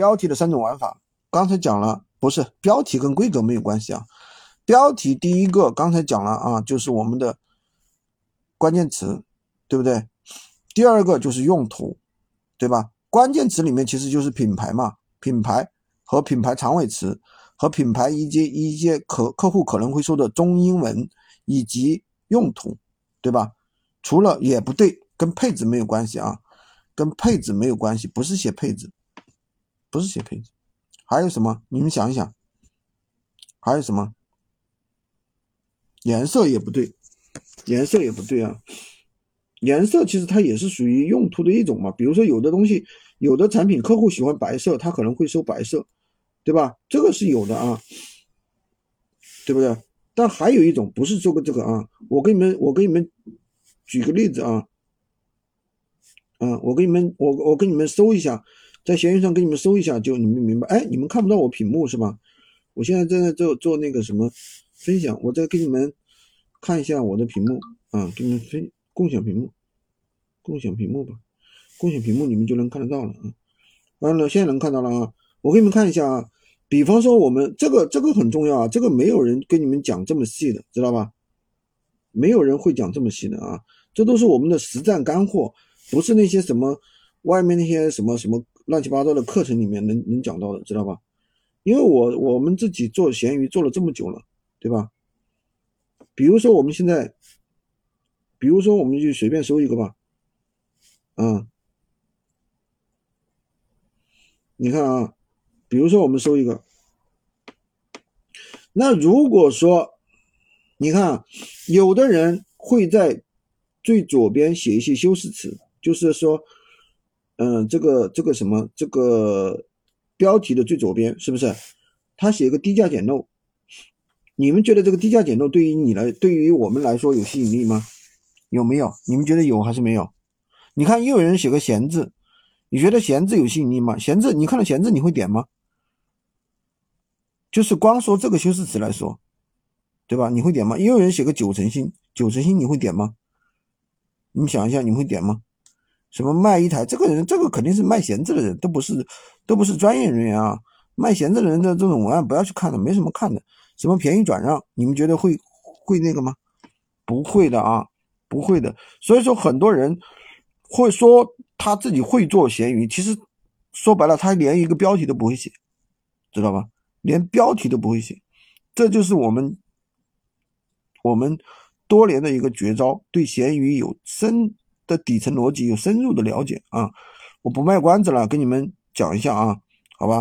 标题的三种玩法，刚才讲了，不是标题跟规格没有关系啊。标题第一个刚才讲了啊，就是我们的关键词，对不对？第二个就是用途，对吧？关键词里面其实就是品牌嘛，品牌和品牌长尾词和品牌一些一些可客户可能会说的中英文以及用途，对吧？除了也不对，跟配置没有关系啊，跟配置没有关系，不是写配置，不是写配置，还有什么？你们想一想，还有什么？颜色也不对，颜色也不对啊。颜色其实它也是属于用途的一种嘛。比如说有的东西，有的产品客户喜欢白色，他可能会收白色，对吧？这个是有的啊，对不对？但还有一种不是做个这个啊，我给你们我给你们举个例子啊，嗯，我给你们我我给你们搜一下，在闲鱼上给你们搜一下，就你们明白。哎，你们看不到我屏幕是吧？我现在正在做做那个什么分享，我再给你们看一下我的屏幕啊，给你们分。共享屏幕，共享屏幕吧，共享屏幕你们就能看得到了啊。完了，现在能看到了啊。我给你们看一下啊，比方说我们这个这个很重要啊，这个没有人跟你们讲这么细的，知道吧？没有人会讲这么细的啊，这都是我们的实战干货，不是那些什么外面那些什么什么乱七八糟的课程里面能能讲到的，知道吧？因为我我们自己做闲鱼做了这么久了，对吧？比如说我们现在。比如说，我们就随便搜一个吧，啊，你看啊，比如说我们搜一个，那如果说，你看，有的人会在最左边写一些修饰词，就是说，嗯，这个这个什么，这个标题的最左边是不是？他写一个低价捡漏，你们觉得这个低价捡漏对于你来，对于我们来说有吸引力吗？有没有？你们觉得有还是没有？你看又有人写个闲字，你觉得闲字有吸引力吗？闲字，你看到闲字你会点吗？就是光说这个修饰词来说，对吧？你会点吗？又有人写个九成新，九成新你会点吗？你想一下，你会点吗？什么卖一台？这个人，这个肯定是卖闲置的人，都不是，都不是专业人员啊！卖闲置的人的这种文案不要去看的，没什么看的。什么便宜转让，你们觉得会会那个吗？不会的啊！不会的，所以说很多人会说他自己会做闲鱼，其实说白了，他连一个标题都不会写，知道吧？连标题都不会写，这就是我们我们多年的一个绝招，对闲鱼有深的底层逻辑有深入的了解啊！我不卖关子了，跟你们讲一下啊，好吧？